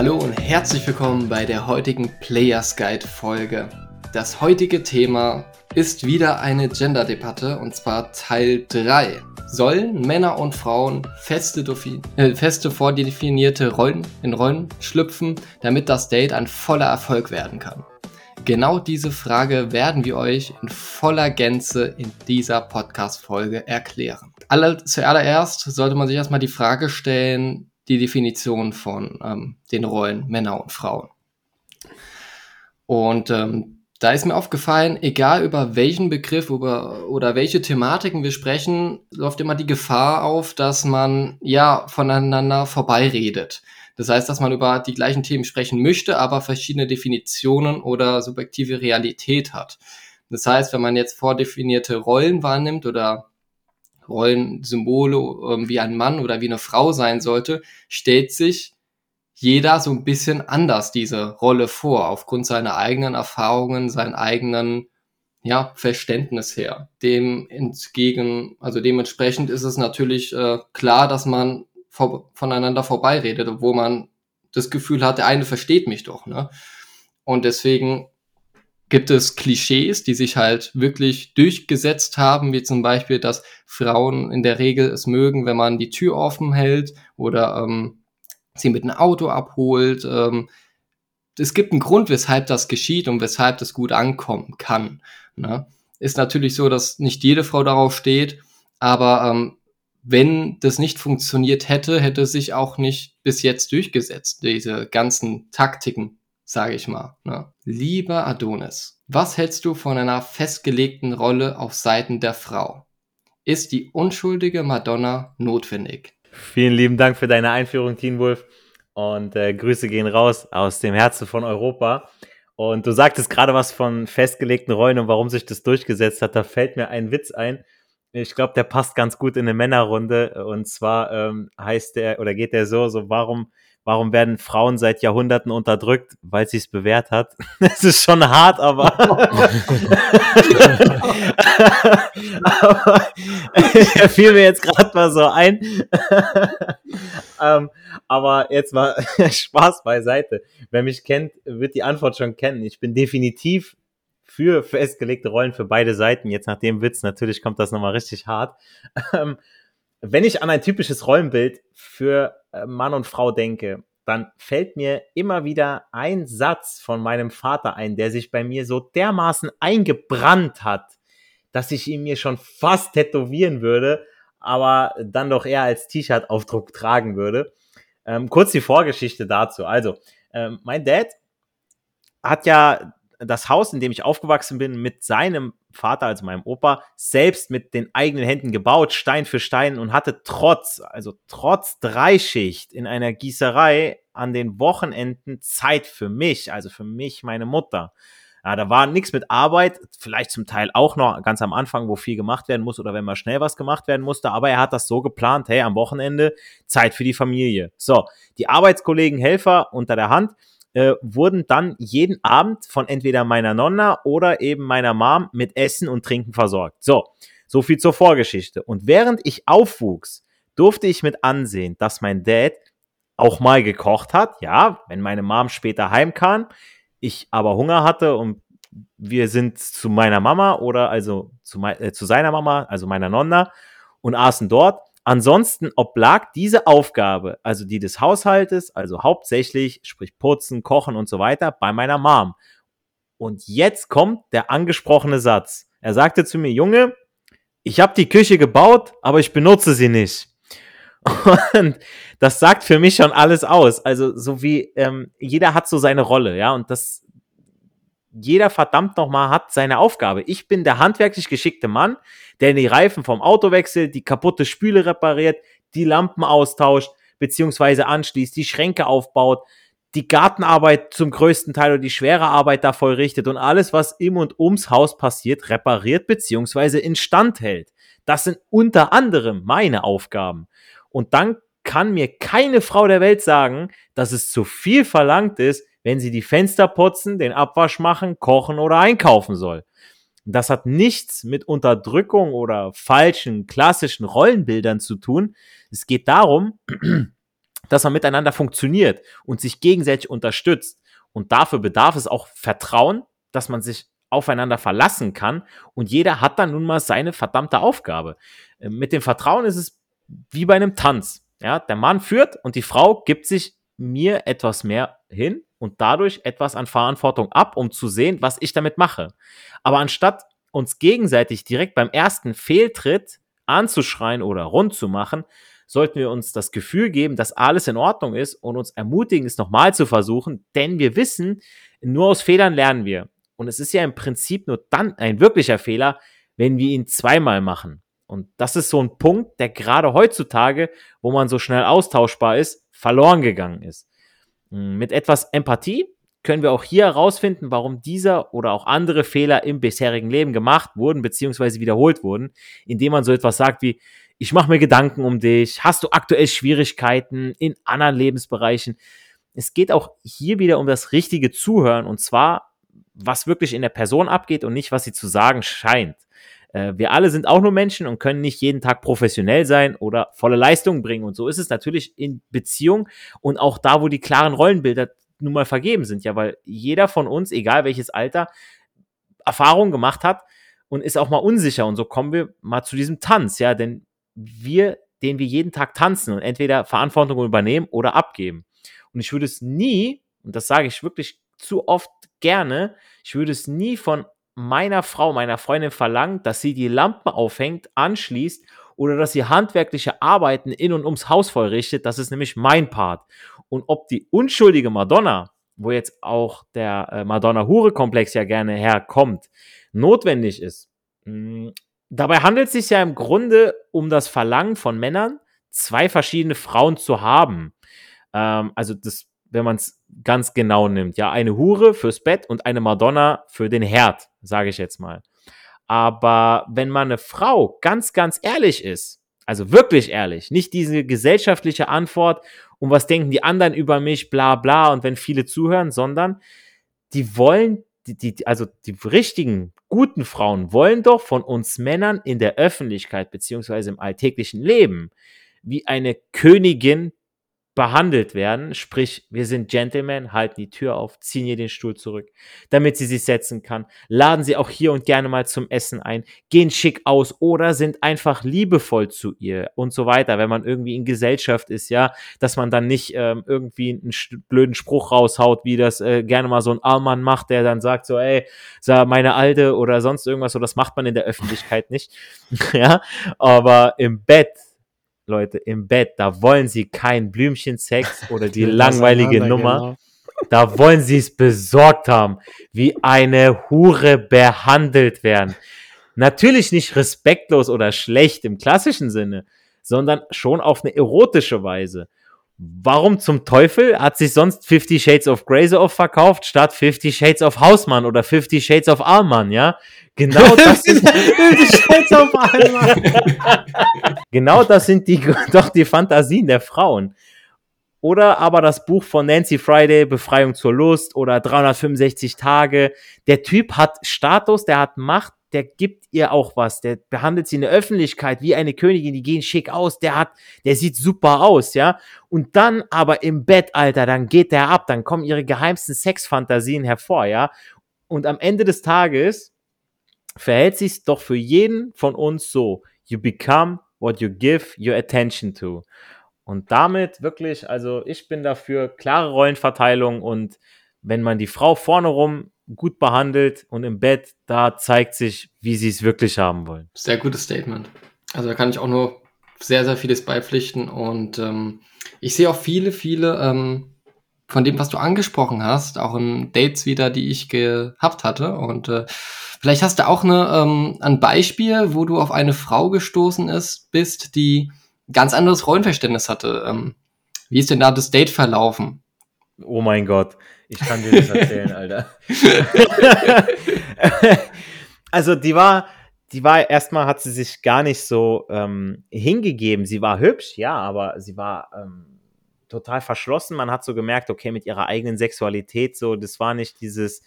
Hallo und herzlich willkommen bei der heutigen Players Guide Folge. Das heutige Thema ist wieder eine Gender-Debatte und zwar Teil 3. Sollen Männer und Frauen feste, äh, feste vordefinierte Rollen in Rollen schlüpfen, damit das Date ein voller Erfolg werden kann? Genau diese Frage werden wir euch in voller Gänze in dieser Podcast-Folge erklären. Alle, zuallererst sollte man sich erstmal die Frage stellen, die Definition von ähm, den Rollen Männer und Frauen. Und ähm, da ist mir aufgefallen, egal über welchen Begriff über, oder welche Thematiken wir sprechen, läuft immer die Gefahr auf, dass man ja voneinander vorbeiredet. Das heißt, dass man über die gleichen Themen sprechen möchte, aber verschiedene Definitionen oder subjektive Realität hat. Das heißt, wenn man jetzt vordefinierte Rollen wahrnimmt oder Rollensymbole äh, wie ein Mann oder wie eine Frau sein sollte, stellt sich jeder so ein bisschen anders diese Rolle vor, aufgrund seiner eigenen Erfahrungen, seinen eigenen ja, Verständnis her. Dem entgegen, also dementsprechend ist es natürlich äh, klar, dass man vor, voneinander vorbeiredet, obwohl man das Gefühl hat, der eine versteht mich doch. Ne? Und deswegen gibt es Klischees, die sich halt wirklich durchgesetzt haben, wie zum Beispiel, dass Frauen in der Regel es mögen, wenn man die Tür offen hält oder ähm, sie mit einem Auto abholt. Ähm, es gibt einen Grund, weshalb das geschieht und weshalb das gut ankommen kann. Ne? Ist natürlich so, dass nicht jede Frau darauf steht, aber ähm, wenn das nicht funktioniert hätte, hätte sich auch nicht bis jetzt durchgesetzt, diese ganzen Taktiken, sage ich mal. Ne? Lieber Adonis, was hältst du von einer festgelegten Rolle auf Seiten der Frau? Ist die unschuldige Madonna notwendig? Vielen lieben Dank für deine Einführung, Teen Wolf. Und äh, Grüße gehen raus aus dem Herzen von Europa. Und du sagtest gerade was von festgelegten Rollen und warum sich das durchgesetzt hat. Da fällt mir ein Witz ein. Ich glaube, der passt ganz gut in eine Männerrunde. Und zwar ähm, heißt der oder geht der so: so warum Warum werden Frauen seit Jahrhunderten unterdrückt? Weil sie es bewährt hat. Es ist schon hart, aber, aber er fiel mir jetzt gerade mal so ein. ähm, aber jetzt mal Spaß beiseite. Wer mich kennt, wird die Antwort schon kennen. Ich bin definitiv für festgelegte Rollen für beide Seiten. Jetzt nach dem Witz, natürlich kommt das nochmal richtig hart. Wenn ich an ein typisches Rollenbild für äh, Mann und Frau denke, dann fällt mir immer wieder ein Satz von meinem Vater ein, der sich bei mir so dermaßen eingebrannt hat, dass ich ihn mir schon fast tätowieren würde, aber dann doch eher als T-Shirt-Aufdruck tragen würde. Ähm, kurz die Vorgeschichte dazu. Also, ähm, mein Dad hat ja das Haus, in dem ich aufgewachsen bin, mit seinem Vater, also meinem Opa, selbst mit den eigenen Händen gebaut, Stein für Stein und hatte trotz, also trotz Dreischicht in einer Gießerei an den Wochenenden Zeit für mich, also für mich, meine Mutter. Ja, da war nichts mit Arbeit, vielleicht zum Teil auch noch ganz am Anfang, wo viel gemacht werden muss oder wenn mal schnell was gemacht werden musste, aber er hat das so geplant, hey, am Wochenende Zeit für die Familie. So, die Arbeitskollegen, Helfer unter der Hand, äh, wurden dann jeden Abend von entweder meiner Nonna oder eben meiner Mom mit Essen und Trinken versorgt. So, so viel zur Vorgeschichte. Und während ich aufwuchs, durfte ich mit ansehen, dass mein Dad auch mal gekocht hat. Ja, wenn meine Mom später heimkam, ich aber Hunger hatte und wir sind zu meiner Mama oder also zu, äh, zu seiner Mama, also meiner Nonna und aßen dort. Ansonsten oblag diese Aufgabe, also die des Haushaltes, also hauptsächlich, sprich putzen, kochen und so weiter, bei meiner Mom. Und jetzt kommt der angesprochene Satz. Er sagte zu mir, Junge, ich habe die Küche gebaut, aber ich benutze sie nicht. Und das sagt für mich schon alles aus. Also so wie ähm, jeder hat so seine Rolle, ja, und das jeder verdammt nochmal hat seine Aufgabe. Ich bin der handwerklich geschickte Mann, der die Reifen vom Auto wechselt, die kaputte Spüle repariert, die Lampen austauscht, beziehungsweise anschließt, die Schränke aufbaut, die Gartenarbeit zum größten Teil oder die schwere Arbeit da vollrichtet und alles, was im und ums Haus passiert, repariert beziehungsweise instand hält. Das sind unter anderem meine Aufgaben. Und dann kann mir keine Frau der Welt sagen, dass es zu viel verlangt ist, wenn sie die Fenster putzen, den Abwasch machen, kochen oder einkaufen soll. Das hat nichts mit Unterdrückung oder falschen klassischen Rollenbildern zu tun. Es geht darum, dass man miteinander funktioniert und sich gegenseitig unterstützt. Und dafür bedarf es auch Vertrauen, dass man sich aufeinander verlassen kann. Und jeder hat dann nun mal seine verdammte Aufgabe. Ähm, mit dem Vertrauen ist es wie bei einem Tanz. Ja, der Mann führt und die Frau gibt sich mir etwas mehr hin und dadurch etwas an Verantwortung ab, um zu sehen, was ich damit mache. Aber anstatt uns gegenseitig direkt beim ersten Fehltritt anzuschreien oder rund zu machen, sollten wir uns das Gefühl geben, dass alles in Ordnung ist und uns ermutigen, es nochmal zu versuchen, denn wir wissen, nur aus Fehlern lernen wir. Und es ist ja im Prinzip nur dann ein wirklicher Fehler, wenn wir ihn zweimal machen. Und das ist so ein Punkt, der gerade heutzutage, wo man so schnell austauschbar ist, verloren gegangen ist. Hm, mit etwas Empathie können wir auch hier herausfinden, warum dieser oder auch andere Fehler im bisherigen Leben gemacht wurden bzw. wiederholt wurden, indem man so etwas sagt wie, ich mache mir Gedanken um dich, hast du aktuell Schwierigkeiten in anderen Lebensbereichen. Es geht auch hier wieder um das richtige Zuhören und zwar, was wirklich in der Person abgeht und nicht, was sie zu sagen scheint. Äh, wir alle sind auch nur Menschen und können nicht jeden Tag professionell sein oder volle Leistung bringen. Und so ist es natürlich in Beziehung und auch da, wo die klaren Rollenbilder nun mal vergeben sind. Ja, weil jeder von uns, egal welches Alter, Erfahrungen gemacht hat und ist auch mal unsicher. Und so kommen wir mal zu diesem Tanz. Ja, denn wir, den wir jeden Tag tanzen und entweder Verantwortung übernehmen oder abgeben. Und ich würde es nie, und das sage ich wirklich zu oft gerne, ich würde es nie von meiner Frau, meiner Freundin verlangen, dass sie die Lampen aufhängt, anschließt oder dass sie handwerkliche Arbeiten in und ums Haus vollrichtet. Das ist nämlich mein Part. Und ob die unschuldige Madonna, wo jetzt auch der äh, Madonna-Hure-Komplex ja gerne herkommt, notwendig ist. Mh, hm, dabei handelt es sich ja im Grunde um das Verlangen von Männern, zwei verschiedene Frauen zu haben. Ähm, also das wenn man es ganz genau nimmt. Ja, eine Hure fürs Bett und eine Madonna für den Herd, sage ich jetzt mal. Aber wenn man eine Frau ganz, ganz ehrlich ist, also wirklich ehrlich, nicht diese gesellschaftliche Antwort, um was denken die anderen über mich, bla bla, und wenn viele zuhören, sondern die wollen, die, die, also die richtigen, guten Frauen wollen doch von uns Männern in der Öffentlichkeit beziehungsweise im alltäglichen Leben wie eine Königin behandelt werden. Sprich, wir sind Gentlemen, halten die Tür auf, ziehen ihr den Stuhl zurück, damit sie sich setzen kann, laden sie auch hier und gerne mal zum Essen ein, gehen schick aus oder sind einfach liebevoll zu ihr und so weiter, wenn man irgendwie in Gesellschaft ist, ja, dass man dann nicht ähm, irgendwie einen blöden Spruch raushaut, wie das äh, gerne mal so ein Allmann macht, der dann sagt so, ey, sag meine Alte oder sonst irgendwas, so das macht man in der Öffentlichkeit nicht, ja, aber im Bett Leute, im Bett, da wollen sie kein Blümchensex oder die langweilige Nummer. Genau. Da wollen sie es besorgt haben, wie eine Hure behandelt werden. Natürlich nicht respektlos oder schlecht im klassischen Sinne, sondern schon auf eine erotische Weise. Warum zum Teufel hat sich sonst Fifty Shades of Grey so oft verkauft, statt Fifty Shades of Hausmann oder Fifty Shades of Allmann, ja? Genau das sind genau das sind die doch die Fantasien der Frauen. Oder aber das Buch von Nancy Friday, Befreiung zur Lust oder 365 Tage. Der Typ hat Status, der hat Macht, der gibt ihr auch was, der behandelt sie in der Öffentlichkeit wie eine Königin, die gehen schick aus, der hat, der sieht super aus, ja. Und dann aber im Bett, Alter, dann geht der ab, dann kommen ihre geheimsten Sexfantasien hervor, ja. Und am Ende des Tages verhält sich doch für jeden von uns so. You become what you give your attention to. Und damit wirklich, also ich bin dafür klare Rollenverteilung und wenn man die Frau vorne rum gut behandelt und im Bett, da zeigt sich, wie sie es wirklich haben wollen. Sehr gutes Statement. Also da kann ich auch nur sehr, sehr vieles beipflichten und ähm, ich sehe auch viele, viele ähm, von dem, was du angesprochen hast, auch in Dates wieder, die ich gehabt hatte und äh, vielleicht hast du auch eine, ähm, ein Beispiel, wo du auf eine Frau gestoßen ist, bist, die ganz anderes Rollenverständnis hatte. Ähm, wie ist denn da das Date verlaufen? Oh mein Gott. Ich kann dir das erzählen, Alter. also die war, die war erstmal hat sie sich gar nicht so ähm, hingegeben. Sie war hübsch, ja, aber sie war ähm, total verschlossen. Man hat so gemerkt, okay, mit ihrer eigenen Sexualität, so, das war nicht dieses.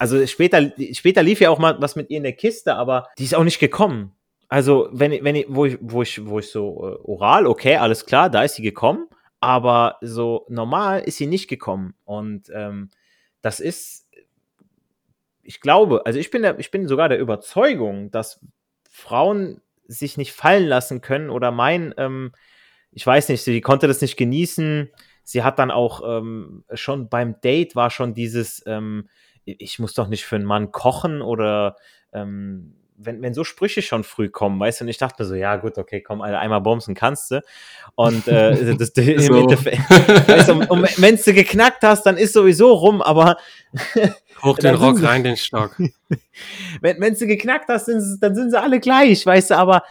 Also später, später lief ja auch mal was mit ihr in der Kiste, aber die ist auch nicht gekommen. Also, wenn, wenn ich, wo ich, wo ich, wo ich so äh, oral, okay, alles klar, da ist sie gekommen, aber so normal ist sie nicht gekommen. Und ähm, das ist, ich glaube, also ich bin, der, ich bin sogar der Überzeugung, dass Frauen sich nicht fallen lassen können oder meinen, ähm, ich weiß nicht, sie konnte das nicht genießen. Sie hat dann auch ähm, schon beim Date war schon dieses, ähm, ich muss doch nicht für einen Mann kochen oder ähm, wenn, wenn so Sprüche schon früh kommen, weißt du, und ich dachte mir so, ja gut, okay, komm, Alter, einmal bumsen kannst du. Und äh, das, im Endeffekt, weißt du, und, und wenn du geknackt hast, dann ist sowieso rum, aber Hoch den Rock, rein den Stock. wenn, wenn du geknackt hast, sind, dann sind sie alle gleich, weißt du, aber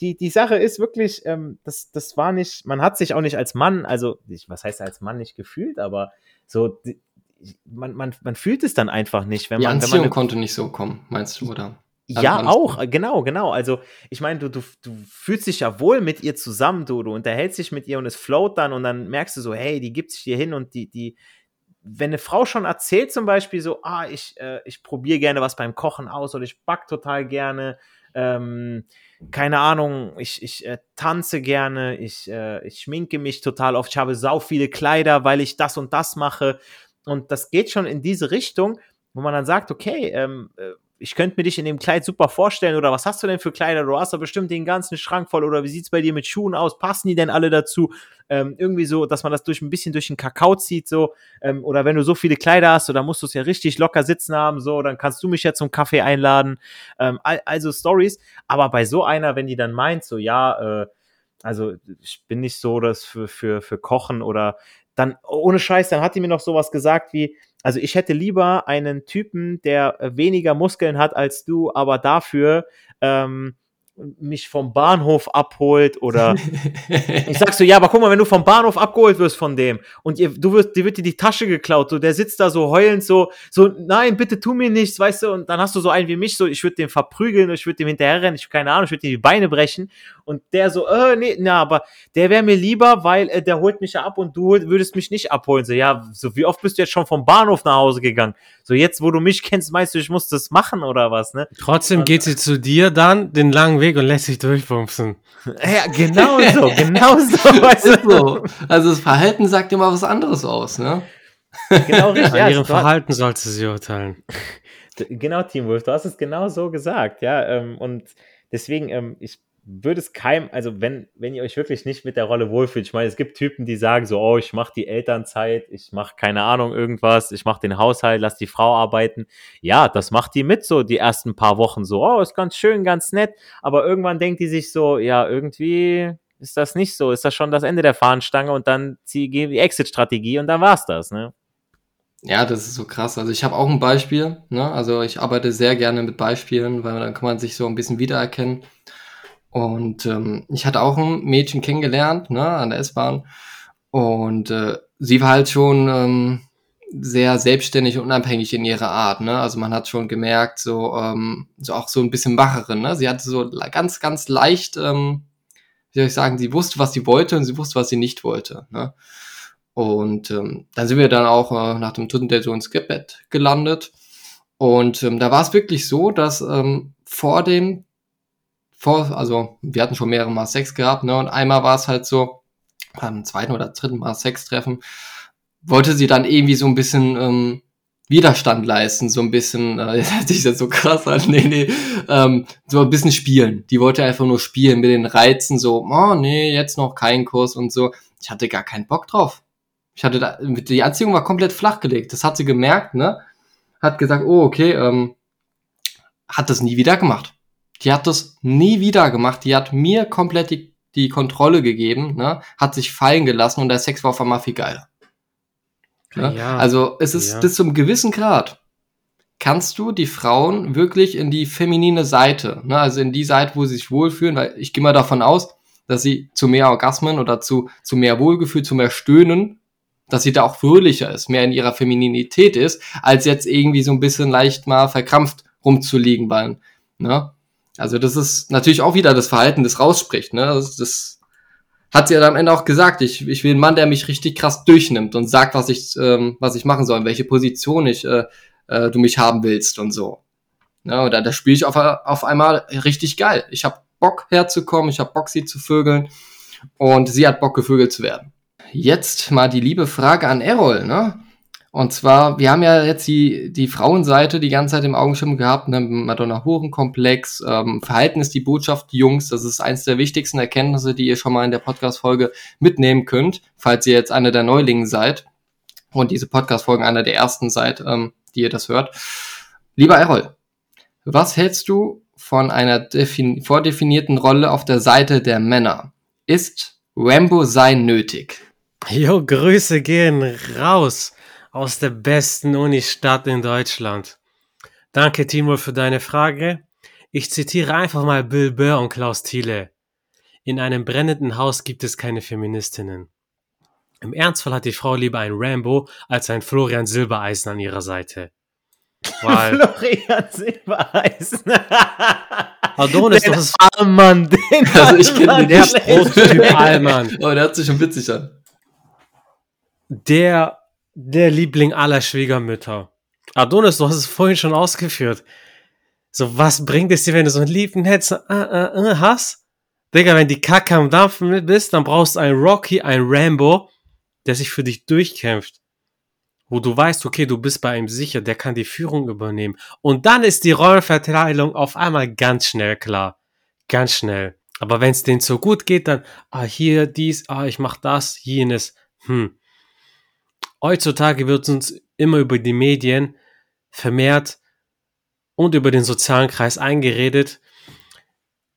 die, die Sache ist wirklich, ähm, das, das war nicht, man hat sich auch nicht als Mann, also, ich, was heißt als Mann nicht gefühlt, aber so, die, man, man, man fühlt es dann einfach nicht, wenn die man. Anziehung wenn man konnte nicht so kommen, meinst du, oder? Ja, auch, genau, genau. Also, ich meine, du, du, du fühlst dich ja wohl mit ihr zusammen, du, du unterhältst dich mit ihr und es float dann und dann merkst du so, hey, die gibt sich hier hin und die, die, wenn eine Frau schon erzählt zum Beispiel so, ah, ich, äh, ich probiere gerne was beim Kochen aus oder ich back total gerne, ähm, keine Ahnung, ich, ich äh, tanze gerne, ich, äh, ich schminke mich total oft, ich habe sau viele Kleider, weil ich das und das mache und das geht schon in diese Richtung, wo man dann sagt, okay, ähm, äh, ich könnte mir dich in dem Kleid super vorstellen oder was hast du denn für Kleider? Du hast da bestimmt den ganzen Schrank voll oder wie sieht's bei dir mit Schuhen aus? Passen die denn alle dazu? Ähm, irgendwie so, dass man das durch ein bisschen durch den Kakao zieht, so. Ähm, oder wenn du so viele Kleider hast, so, dann musst du es ja richtig locker sitzen haben, so, dann kannst du mich ja zum Kaffee einladen. Ähm, also Stories. Aber bei so einer, wenn die dann meint, so, ja, äh, also ich bin nicht so das für, für, für Kochen oder dann, ohne Scheiß, dann hat die mir noch sowas gesagt wie, also ich hätte lieber einen Typen, der weniger Muskeln hat als du, aber dafür ähm, mich vom Bahnhof abholt oder ich sag so, ja, aber guck mal, wenn du vom Bahnhof abgeholt wirst von dem und ihr, du wirst, dir wird dir die Tasche geklaut, so, der sitzt da so heulend so, so, nein, bitte tu mir nichts, weißt du, und dann hast du so einen wie mich, so, ich würde den verprügeln, ich würde dem hinterherrennen, ich keine Ahnung, ich würde ihm die Beine brechen und der so, äh, nee, na, aber der wäre mir lieber, weil äh, der holt mich ja ab und du würdest mich nicht abholen, so, ja, so, wie oft bist du jetzt schon vom Bahnhof nach Hause gegangen? So, jetzt, wo du mich kennst, meinst du, ich muss das machen oder was, ne? Trotzdem geht sie zu dir dann den langen Weg und lässt sich durchbumsen. Ja, genau so, genau so. Weißt du? so. Also das Verhalten sagt immer was anderes aus, ne? Genau richtig. An ihrem Verhalten sollst du sie urteilen. Genau, Team Wolf, du hast es genau so gesagt, ja. Ähm, und deswegen, ähm, ich würde es keinem, also wenn, wenn ihr euch wirklich nicht mit der Rolle wohlfühlt, ich meine, es gibt Typen, die sagen so, oh, ich mache die Elternzeit, ich mache keine Ahnung irgendwas, ich mache den Haushalt, lass die Frau arbeiten. Ja, das macht die mit so die ersten paar Wochen so, oh, ist ganz schön, ganz nett, aber irgendwann denkt die sich so, ja, irgendwie ist das nicht so, ist das schon das Ende der Fahnenstange und dann zieh, die Exit-Strategie und dann war's das, ne? Ja, das ist so krass. Also ich habe auch ein Beispiel, ne? Also ich arbeite sehr gerne mit Beispielen, weil dann kann man sich so ein bisschen wiedererkennen. Und ähm, ich hatte auch ein Mädchen kennengelernt, ne, an der S-Bahn. Und äh, sie war halt schon ähm, sehr selbstständig und unabhängig in ihrer Art, ne? Also man hat schon gemerkt, so, ähm, so auch so ein bisschen Wacherin, ne? Sie hatte so ganz, ganz leicht, ähm, wie soll ich sagen, sie wusste, was sie wollte und sie wusste, was sie nicht wollte, ne? Und ähm, dann sind wir dann auch äh, nach dem dritten Date so ins Bett gelandet. Und ähm, da war es wirklich so, dass ähm, vor dem vor, also wir hatten schon mehrere Mal Sex gehabt, ne? Und einmal war es halt so, beim zweiten oder dritten Mal Sex treffen, wollte sie dann irgendwie so ein bisschen ähm, Widerstand leisten, so ein bisschen, äh, das hört sich jetzt so krass an, nee, nee, ähm, so ein bisschen spielen. Die wollte einfach nur spielen mit den Reizen, so, oh nee, jetzt noch kein Kurs und so. Ich hatte gar keinen Bock drauf. Ich hatte da, die Anziehung war komplett flachgelegt. Das hat sie gemerkt, ne? Hat gesagt, oh, okay, ähm, hat das nie wieder gemacht. Die hat das nie wieder gemacht. Die hat mir komplett die, die Kontrolle gegeben, ne? hat sich fallen gelassen und der Sex war auf einmal viel geiler. Ne? Ja, also es ist ja. bis zum gewissen Grad kannst du die Frauen wirklich in die feminine Seite, ne? also in die Seite, wo sie sich wohlfühlen, weil ich gehe mal davon aus, dass sie zu mehr Orgasmen oder zu, zu mehr Wohlgefühl, zu mehr Stöhnen, dass sie da auch fröhlicher ist, mehr in ihrer Femininität ist, als jetzt irgendwie so ein bisschen leicht mal verkrampft rumzuliegen beim, ne? Also das ist natürlich auch wieder das Verhalten, das rausspricht. Ne? Das, das hat sie ja am Ende auch gesagt. Ich, ich will einen Mann, der mich richtig krass durchnimmt und sagt, was ich, ähm, was ich machen soll, in welche Position ich, äh, äh, du mich haben willst und so. Ja, und da, da spiele ich auf, auf einmal richtig geil. Ich habe Bock herzukommen, ich habe Bock, sie zu vögeln und sie hat Bock, gevögelt zu werden. jetzt mal die liebe Frage an Errol, ne? Und zwar, wir haben ja jetzt die, die Frauenseite die ganze Zeit im Augenschirm gehabt, ne, Madonna-Huren-Komplex, ähm, Verhalten ist die Botschaft, Jungs, das ist eins der wichtigsten Erkenntnisse, die ihr schon mal in der Podcast-Folge mitnehmen könnt, falls ihr jetzt einer der Neulingen seid und diese Podcast-Folgen einer der ersten seid, ähm, die ihr das hört. Lieber Errol, was hältst du von einer vordefinierten Rolle auf der Seite der Männer? Ist Rambo sein nötig? Jo, Grüße gehen raus aus der besten Unistadt in Deutschland. Danke, Timo, für deine Frage. Ich zitiere einfach mal Bill Burr und Klaus Thiele. In einem brennenden Haus gibt es keine Feministinnen. Im Ernstfall hat die Frau lieber ein Rambo als ein Florian Silbereisen an ihrer Seite. Weil Florian Silbereisen. Adonis, den das ist Allmann, den Also ich kenne den. Prototyp Allmann. Aber der hat sich schon witzig an. Der der Liebling aller Schwiegermütter. Adonis, du hast es vorhin schon ausgeführt. So, was bringt es dir, wenn du so einen lieben hättest, äh, äh, äh, hast? Digga, wenn die Kacke am Dampfen bist, dann brauchst du einen Rocky, einen Rambo, der sich für dich durchkämpft. Wo du weißt, okay, du bist bei ihm sicher, der kann die Führung übernehmen. Und dann ist die Rollenverteilung auf einmal ganz schnell klar. Ganz schnell. Aber wenn es denen so gut geht, dann, ah, hier, dies, ah, ich mach das, jenes. Hm, Heutzutage wird uns immer über die Medien vermehrt und über den sozialen Kreis eingeredet,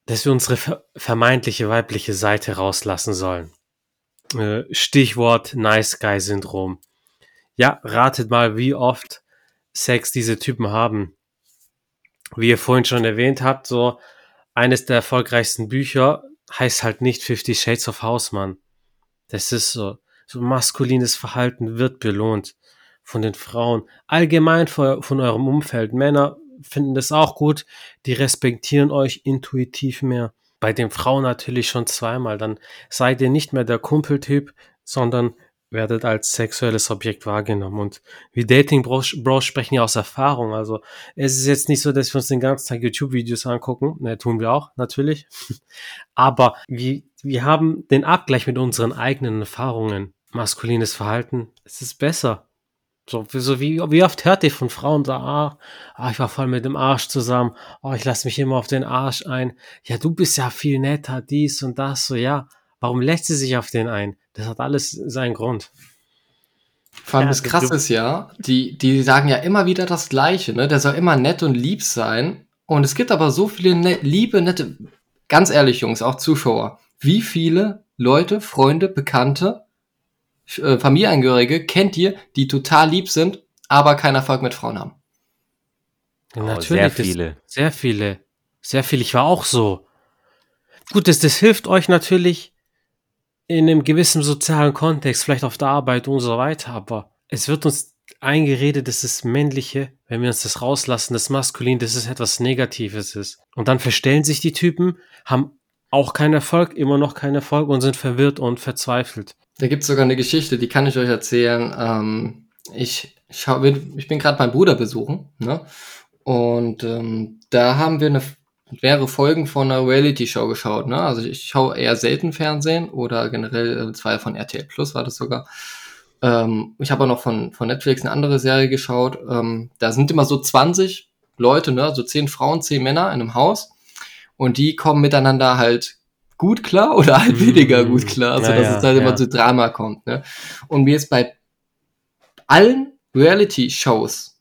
dass wir unsere vermeintliche weibliche Seite rauslassen sollen. Äh, Stichwort Nice Guy Syndrom. Ja, ratet mal, wie oft Sex diese Typen haben. Wie ihr vorhin schon erwähnt habt, so eines der erfolgreichsten Bücher heißt halt nicht Fifty Shades of Hausmann. Das ist so so maskulines Verhalten wird belohnt von den Frauen. Allgemein von eurem Umfeld. Männer finden das auch gut. Die respektieren euch intuitiv mehr. Bei den Frauen natürlich schon zweimal. Dann seid ihr nicht mehr der Kumpeltyp, sondern werdet als sexuelles Objekt wahrgenommen. Und wir Dating Bros, Bros sprechen ja aus Erfahrung. Also es ist jetzt nicht so, dass wir uns den ganzen Tag YouTube-Videos angucken. Ne, tun wir auch, natürlich. Aber wir, wir haben den Abgleich mit unseren eigenen Erfahrungen maskulines Verhalten, es ist besser. So, so wie, wie oft hört ihr von Frauen da, ah, ah, ich war voll mit dem Arsch zusammen, oh, ich lasse mich immer auf den Arsch ein. Ja, du bist ja viel netter, dies und das, so, ja. Warum lässt sie sich auf den ein? Das hat alles seinen Grund. Vor allem ja, das Krasse ist ja, die, die sagen ja immer wieder das Gleiche, ne? Der soll immer nett und lieb sein. Und es gibt aber so viele ne liebe, nette, ganz ehrlich, Jungs, auch Zuschauer. Wie viele Leute, Freunde, Bekannte äh, Familienangehörige kennt ihr, die total lieb sind, aber keinen Erfolg mit Frauen haben? Ja, natürlich. Sehr viele. sehr viele. Sehr viel. Ich war auch so. Gut, das, das hilft euch natürlich in einem gewissen sozialen Kontext, vielleicht auf der Arbeit und so weiter, aber es wird uns eingeredet, dass das Männliche, wenn wir uns das rauslassen, das Maskulin, dass es etwas Negatives ist. Und dann verstellen sich die Typen, haben auch keinen Erfolg, immer noch keinen Erfolg und sind verwirrt und verzweifelt. Da gibt's sogar eine Geschichte, die kann ich euch erzählen. Ähm, ich, schau, ich bin gerade meinen Bruder besuchen, ne? Und ähm, da haben wir eine mehrere Folgen von einer Reality-Show geschaut, ne? Also ich schaue eher selten Fernsehen oder generell, äh, zwei von RTL Plus war das sogar. Ähm, ich habe auch noch von, von Netflix eine andere Serie geschaut. Ähm, da sind immer so 20 Leute, ne? So 10 Frauen, 10 Männer in einem Haus. Und die kommen miteinander halt gut klar oder halt weniger gut klar, also ja, dass ja, es halt ja. immer zu Drama kommt. Ne? Und mir ist bei allen Reality-Shows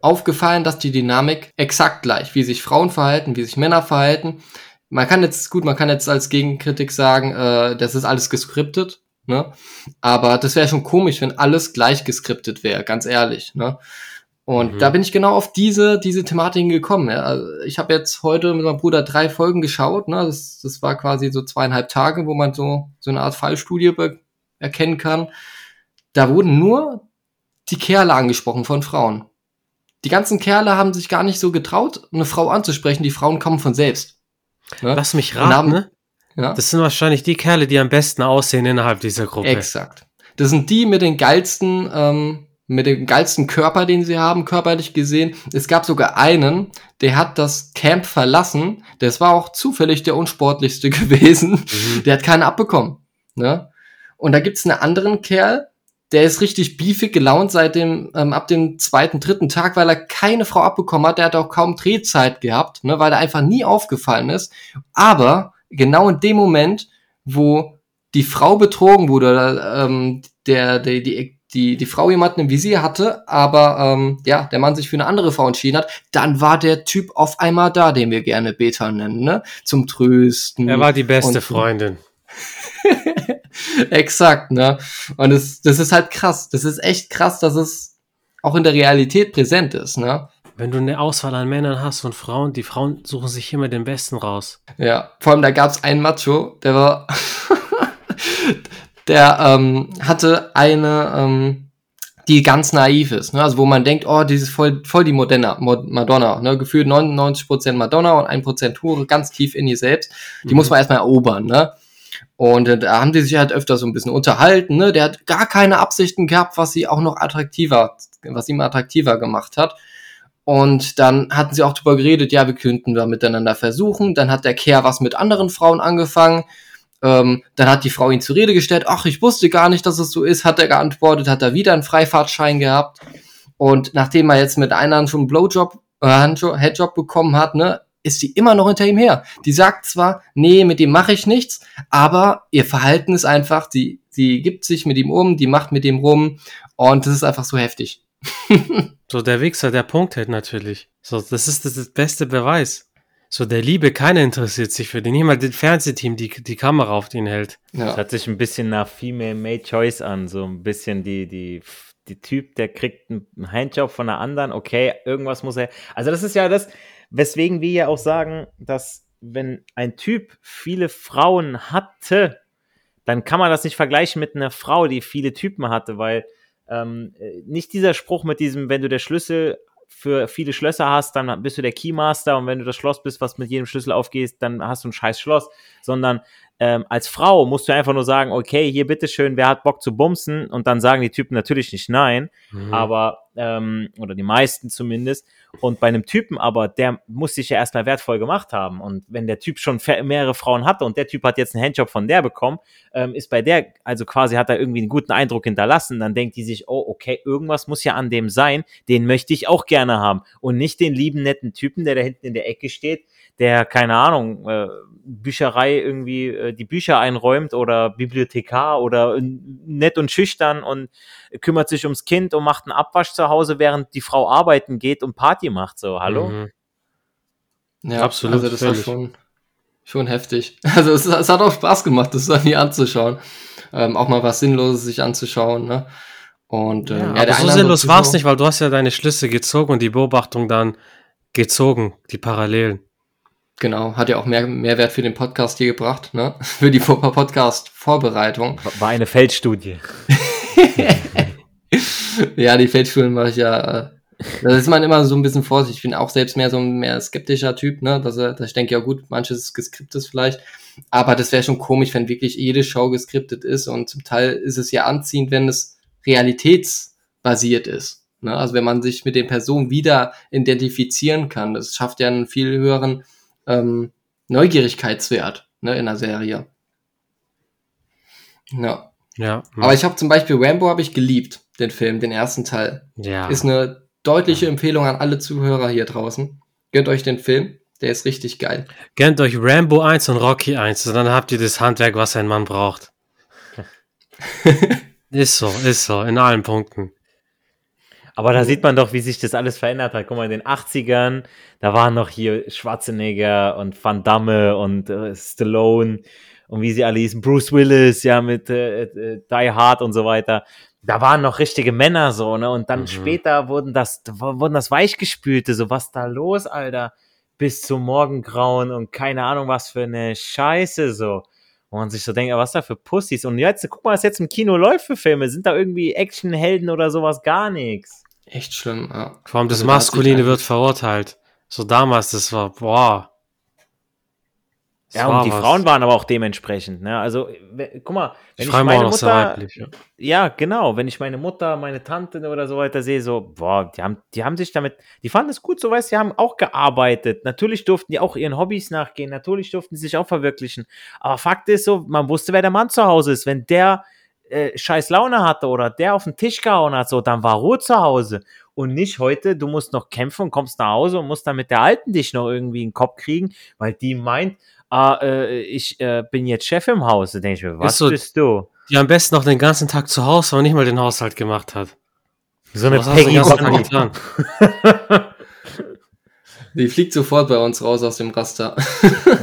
aufgefallen, dass die Dynamik exakt gleich, wie sich Frauen verhalten, wie sich Männer verhalten. Man kann jetzt, gut, man kann jetzt als Gegenkritik sagen, äh, das ist alles geskriptet, ne? Aber das wäre schon komisch, wenn alles gleich geskriptet wäre, ganz ehrlich, ne? Und mhm. da bin ich genau auf diese, diese Thematiken gekommen. Ja. Also ich habe jetzt heute mit meinem Bruder drei Folgen geschaut. Ne. Das, das war quasi so zweieinhalb Tage, wo man so, so eine Art Fallstudie erkennen kann. Da wurden nur die Kerle angesprochen von Frauen. Die ganzen Kerle haben sich gar nicht so getraut, eine Frau anzusprechen. Die Frauen kommen von selbst. Ne? Lass mich raten, haben, ne? Ja? Das sind wahrscheinlich die Kerle, die am besten aussehen innerhalb dieser Gruppe. Exakt. Das sind die mit den geilsten ähm, mit dem geilsten Körper, den sie haben, körperlich gesehen. Es gab sogar einen, der hat das Camp verlassen. Das war auch zufällig der unsportlichste gewesen. Mhm. Der hat keinen abbekommen. Ne? Und da gibt's einen anderen Kerl, der ist richtig beefig gelaunt seit dem, ähm, ab dem zweiten, dritten Tag, weil er keine Frau abbekommen hat. Der hat auch kaum Drehzeit gehabt, ne, weil er einfach nie aufgefallen ist. Aber genau in dem Moment, wo die Frau betrogen wurde, oder, ähm, der, der, die, die, die Frau jemanden im Visier hatte, aber ähm, ja, der Mann sich für eine andere Frau entschieden hat, dann war der Typ auf einmal da, den wir gerne Beta nennen, ne? Zum Trösten. Er war die beste und- Freundin. Exakt, ne? Und das, das ist halt krass. Das ist echt krass, dass es auch in der Realität präsent ist, ne? Wenn du eine Auswahl an Männern hast und Frauen, die Frauen suchen sich immer den Besten raus. Ja, vor allem da gab's einen Macho, der war, der ähm, hatte eine, ähm, die ganz naiv ist, ne? also wo man denkt, oh, die ist voll, voll die Modena, Mod Madonna, ne? gefühlt 99% Madonna und 1% Hure, ganz tief in ihr selbst, die Mhm. muss man erstmal erobern, ne? Und äh, da haben die sich halt öfter so ein bisschen unterhalten, ne? Der hat gar keine Absichten gehabt, was sie auch noch attraktiver, was ihm attraktiver gemacht hat. Und dann hatten sie auch drüber geredet, ja, wir könnten da miteinander versuchen. Dann hat der Kerl was mit anderen Frauen angefangen. Ähm, dann hat die Frau ihn zur Rede gestellt, ach, ich wusste gar nicht, dass es so ist, hat er geantwortet, hat er wieder einen Freifahrtschein gehabt. Und nachdem er jetzt mit einer schon einen Blowjob, äh, Handjob, Headjob bekommen hat, ne, ist die immer noch hinter ihm her. Die sagt zwar, nee, mit dem mache ich nichts, aber ihr Verhalten ist einfach, die, die gibt sich mit ihm um, die macht mit ihm rum und das ist einfach so heftig. So, der Wichser, der Punkt hält natürlich. So, das ist das, das beste Beweis. So, der Liebe, keiner interessiert sich für den. Nicht mal das Fernsehteam, die die Kamera auf den hält. Das Ja, hört sich ein bisschen nach Female Made Choice an. So ein bisschen die, die, die Typ, der kriegt einen Handjob von einer anderen. Okay, irgendwas muss er. Also, das ist ja das, weswegen wir ja auch sagen, dass wenn ein Typ viele Frauen hatte, dann kann man das nicht vergleichen mit einer Frau, die viele Typen hatte, weil ähm, äh, nicht dieser Spruch mit diesem, wenn du der Schlüssel für viele Schlösser hast, dann bist du der Keymaster und wenn du das Schloss bist, was mit jedem Schlüssel aufgeht, dann hast du ein scheiß Schloss, sondern ähm, als Frau musst du einfach nur sagen, okay, hier bitteschön, wer hat Bock zu bumsen? Und dann sagen die Typen natürlich nicht nein, Mhm. aber, ähm, oder die meisten zumindest. Und bei einem Typen aber, der muss sich ja erstmal wertvoll gemacht haben. Und wenn der Typ schon mehrere Frauen hatte und der Typ hat jetzt einen Handjob von der bekommen, ähm, ist bei der, also quasi hat er irgendwie einen guten Eindruck hinterlassen, dann denkt die sich, oh, okay, irgendwas muss ja an dem sein, den möchte ich auch gerne haben. Und nicht den lieben, netten Typen, der da hinten in der Ecke steht, der, keine Ahnung, äh, Bücherei irgendwie äh, die Bücher einräumt oder Bibliothekar oder äh, nett und schüchtern und kümmert sich ums Kind und macht einen Abwasch zu Hause, während die Frau arbeiten geht und Party macht. So, hallo? Mhm. ja Absolut, Also das war völlig. schon, schon heftig. Also es, es hat auch Spaß gemacht, das dann hier anzuschauen. Ähm, auch mal was Sinnloses sich anzuschauen, ne? Und ähm, Ja, ja, aber so sinnlos war es nicht, weil du hast ja deine Schlüsse gezogen und die Beobachtung dann gezogen, die Parallelen. Genau, hat ja auch mehr Mehrwert für den Podcast hier gebracht, ne? Für die Podcast-Vorbereitung. War eine Feldstudie. ja, die Feldstudien mache ich ja. Äh, da ist man immer so ein bisschen vorsichtig. Ich bin auch selbst mehr so ein mehr skeptischer Typ, ne? Dass, er- dass ich denke, ja gut, manches geskriptet ist vielleicht. Aber das wäre schon komisch, wenn wirklich jede Show geskriptet ist. Und zum Teil ist es ja anziehend, wenn es realitätsbasiert ist. Ne? Also wenn man sich mit den Personen wieder identifizieren kann. Das schafft ja einen viel höheren ähm, Neugierigkeitswert ne, in der Serie. Ja. Ja. Aber ich habe zum Beispiel Rambo habe ich geliebt, den Film, den ersten Teil. ja. Ist eine deutliche Empfehlung an alle Zuhörer hier draußen. Gönnt euch den Film, der ist richtig geil. Gönnt euch Rambo 1 und Rocky 1, und dann habt ihr das Handwerk, was ein Mann braucht. ist so, ist so, in allen Punkten. Aber da sieht man doch, wie sich das alles verändert hat. Guck mal, in den 80ern, da waren noch hier Schwarzenegger und Van Damme und äh, Stallone und wie sie alle hießen, Bruce Willis, ja, mit äh, äh, Die Hard und so weiter. Da waren noch richtige Männer so, ne? Und dann Mhm. später wurden das, wurden das Weichgespülte, so was da los, Alter, bis zum Morgengrauen und keine Ahnung, was für eine Scheiße so. Wo man sich so denkt, was da für Pussys. Und jetzt, guck mal, was jetzt im Kino läuft für Filme. Sind da irgendwie Actionhelden oder sowas? Gar nichts. Echt schlimm, ja. Vor allem das Also Maskuline wird verurteilt. So damals, das war, boah. Das Ja, war und die was. Frauen waren aber auch dementsprechend. Ne? Also, guck mal, wenn ich waren meine Mutter, weiblich. Ja. ja, genau, wenn ich meine Mutter, meine Tante oder so weiter sehe, so, boah, die haben, die haben sich damit, die fanden es gut, so weißt, die haben auch gearbeitet. Natürlich durften die auch ihren Hobbys nachgehen, natürlich durften sie sich auch verwirklichen. Aber Fakt ist so, man wusste, wer der Mann zu Hause ist. Wenn der äh, scheiß Laune hatte oder der auf den Tisch gehauen hat, so, dann war Ruhe zu Hause. Und nicht heute, du musst noch kämpfen und kommst nach Hause und musst dann mit der Alten dich noch irgendwie in den Kopf kriegen, weil die meint, ah, äh, ich äh, bin jetzt Chef im Haus. Da denke ich mir, was so, bist du? Die am besten noch den ganzen Tag zu Hause war und nicht mal den Haushalt gemacht hat. So eine Was hast du den Peggy Tag Bonnie. getan? Die fliegt sofort bei uns raus aus dem Raster.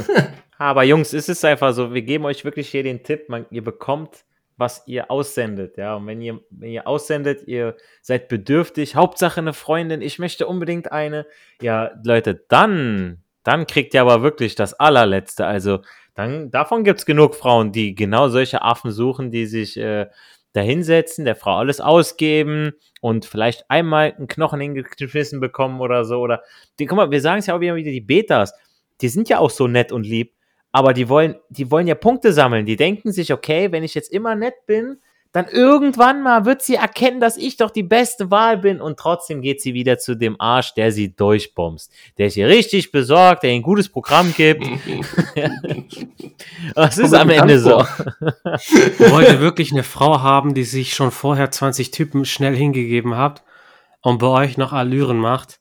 Aber Jungs, es ist einfach so, wir geben euch wirklich hier den Tipp, man, ihr bekommt, was ihr aussendet, ja. Und wenn ihr, wenn ihr aussendet, ihr seid bedürftig, Hauptsache eine Freundin, ich möchte unbedingt eine, ja, Leute, dann, dann kriegt ihr aber wirklich das allerletzte. Also, dann, davon gibt's genug Frauen, die genau solche Affen suchen, die sich äh, da hinsetzen, der Frau alles ausgeben und vielleicht einmal einen Knochen hingeschmissen bekommen oder so. Oder die, guck mal, wir sagen es ja auch wieder die Betas, die sind ja auch so nett und lieb, aber die wollen, die wollen ja Punkte sammeln. Die denken sich, okay, wenn ich jetzt immer nett bin, dann irgendwann mal wird sie erkennen, dass ich doch die beste Wahl bin und trotzdem geht sie wieder zu dem Arsch, der sie durchbombst. Der ist hier richtig besorgt, der ihr ein gutes Programm gibt. Das ist am Ende so. vor. Wollt ihr wirklich eine Frau haben, die sich schon vorher 20 Typen schnell hingegeben hat und bei euch noch Allüren macht,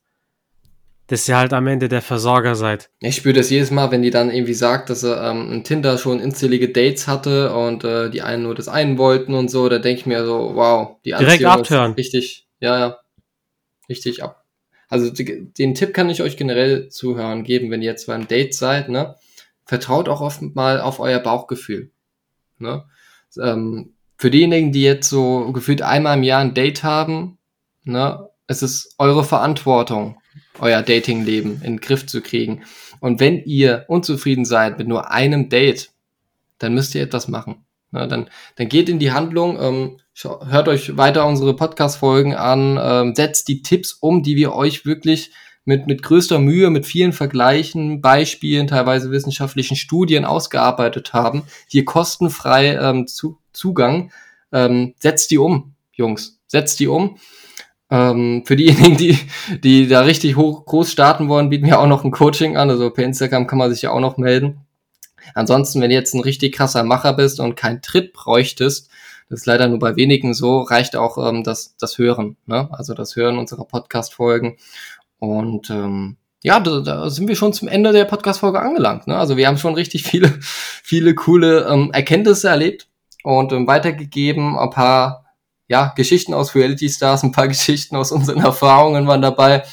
dass ihr halt am Ende der Versorger seid? Ich spüre das jedes Mal, wenn die dann irgendwie sagt, dass er ähm, ein Tinder schon unzählige Dates hatte und äh, die einen nur das einen wollten und so, da denke ich mir so, wow, die Direkt Anziehung abtören. ist richtig, ja, ja, richtig ab. Also die, den Tipp kann ich euch generell zuhören geben, wenn ihr jetzt beim Date seid, ne? Vertraut auch oft mal auf euer Bauchgefühl. Ne? Ähm, für diejenigen, die jetzt so gefühlt einmal im Jahr ein Date haben, ne, es ist eure Verantwortung, euer Datingleben in den Griff zu kriegen. Und wenn ihr unzufrieden seid mit nur einem Date, dann müsst ihr etwas machen. Ne, dann, dann geht in die Handlung, ähm, hört euch weiter unsere Podcast-Folgen an, ähm, setzt die Tipps um, die wir euch wirklich mit, mit größter Mühe, mit vielen Vergleichen, Beispielen, teilweise wissenschaftlichen Studien ausgearbeitet haben. Hier kostenfrei ähm, zu, Zugang. Ähm, setzt die um, Jungs. Setzt die um. Ähm, für diejenigen, die, die da richtig hoch groß starten wollen, bieten wir auch noch ein Coaching an. Also per Instagram kann man sich ja auch noch melden. Ansonsten, wenn du jetzt ein richtig krasser Macher bist und keinen Tritt bräuchtest, das ist leider nur bei wenigen so, reicht auch ähm, das, das Hören, ne? also das Hören unserer Podcast-Folgen. Und ähm, ja, da, da sind wir schon zum Ende der Podcast-Folge angelangt. Ne? Also wir haben schon richtig viele, viele coole ähm, Erkenntnisse erlebt und ähm, weitergegeben. Ein paar ja, Geschichten aus Reality Stars, ein paar Geschichten aus unseren Erfahrungen waren dabei.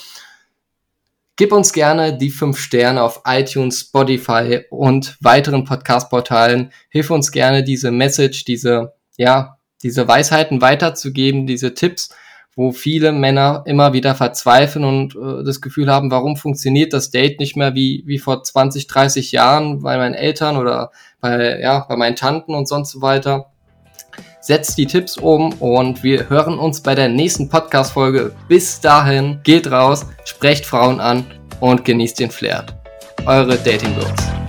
Gib uns gerne die fünf Sterne auf iTunes, Spotify und weiteren Podcast-Portalen. Hilf uns gerne, diese Message, diese, ja, diese Weisheiten weiterzugeben, diese Tipps, wo viele Männer immer wieder verzweifeln und äh, das Gefühl haben, warum funktioniert das Date nicht mehr wie, wie vor 20, 30 Jahren bei meinen Eltern oder bei, ja, bei meinen Tanten und sonst so weiter. Setzt die Tipps um und wir hören uns bei der nächsten Podcast-Folge. Bis dahin, geht raus, sprecht Frauen an und genießt den Flirt. Eure Dating Girls.